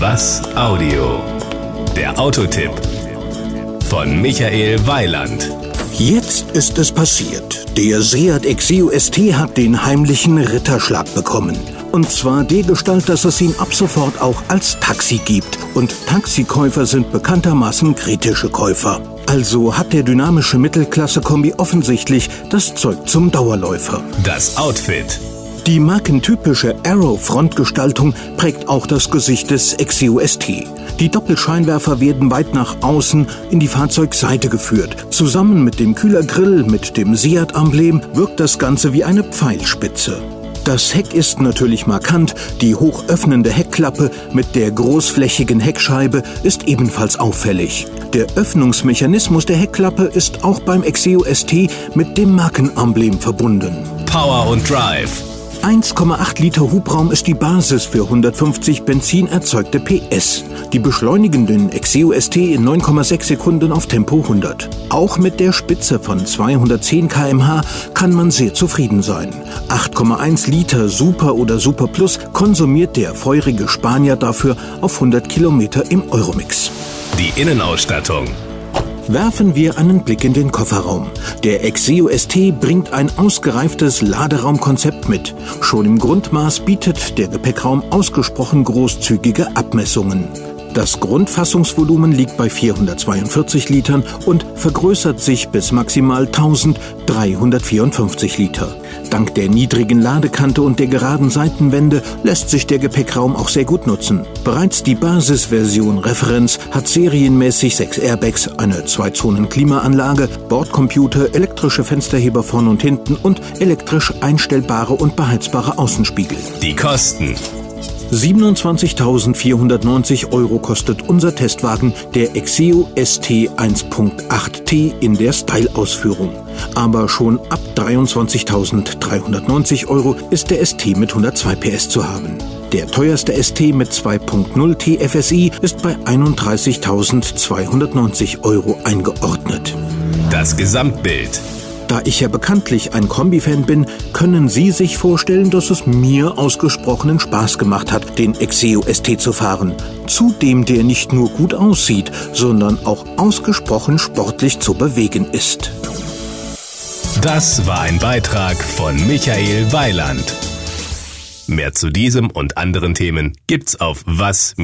Was Audio? Der Autotipp von Michael Weiland. Jetzt ist es passiert. Der Seat Exeo ST hat den heimlichen Ritterschlag bekommen. Und zwar dergestalt, dass es ihn ab sofort auch als Taxi gibt. Und Taxikäufer sind bekanntermaßen kritische Käufer. Also hat der dynamische Mittelklasse-Kombi offensichtlich das Zeug zum Dauerläufer. Das Outfit. Die markentypische Arrow-Frontgestaltung prägt auch das Gesicht des Exeo ST. Die Doppelscheinwerfer werden weit nach außen in die Fahrzeugseite geführt. Zusammen mit dem Kühlergrill mit dem Seat-Emblem wirkt das Ganze wie eine Pfeilspitze. Das Heck ist natürlich markant, die hochöffnende Heckklappe mit der großflächigen Heckscheibe ist ebenfalls auffällig. Der Öffnungsmechanismus der Heckklappe ist auch beim Exeo ST mit dem Markenemblem verbunden. Power und Drive. 1,8 Liter Hubraum ist die Basis für 150 Benzin erzeugte PS. Die beschleunigen den Exeo ST in 9,6 Sekunden auf Tempo 100. Auch mit der Spitze von 210 km/h kann man sehr zufrieden sein. 8,1 Liter Super oder Super Plus konsumiert der feurige Spanier dafür auf 100 Kilometer im Euromix. Die Innenausstattung. Werfen wir einen Blick in den Kofferraum. Der Exeo ST bringt ein ausgereiftes Laderaumkonzept mit. Schon im Grundmaß bietet der Gepäckraum ausgesprochen großzügige Abmessungen. Das Grundfassungsvolumen liegt bei 442 Litern und vergrößert sich bis maximal 1354 Liter. Dank der niedrigen Ladekante und der geraden Seitenwände lässt sich der Gepäckraum auch sehr gut nutzen. Bereits die Basisversion Referenz hat serienmäßig sechs Airbags, eine Zwei-Zonen-Klimaanlage, Bordcomputer, elektrische Fensterheber vorn und hinten und elektrisch einstellbare und beheizbare Außenspiegel. Die Kosten. 27.490 Euro kostet unser Testwagen, der Exeo ST 1.8T in der Style-Ausführung. Aber schon ab 23.390 Euro ist der ST mit 102 PS zu haben. Der teuerste ST mit 2.0 TFSI ist bei 31.290 Euro eingeordnet. Das Gesamtbild. Da ich ja bekanntlich ein Kombi-Fan bin, können Sie sich vorstellen, dass es mir ausgesprochenen Spaß gemacht hat, den Exeo ST zu fahren. Zudem der nicht nur gut aussieht, sondern auch ausgesprochen sportlich zu bewegen ist. Das war ein Beitrag von Michael Weiland. Mehr zu diesem und anderen Themen gibt's auf was-audio.de.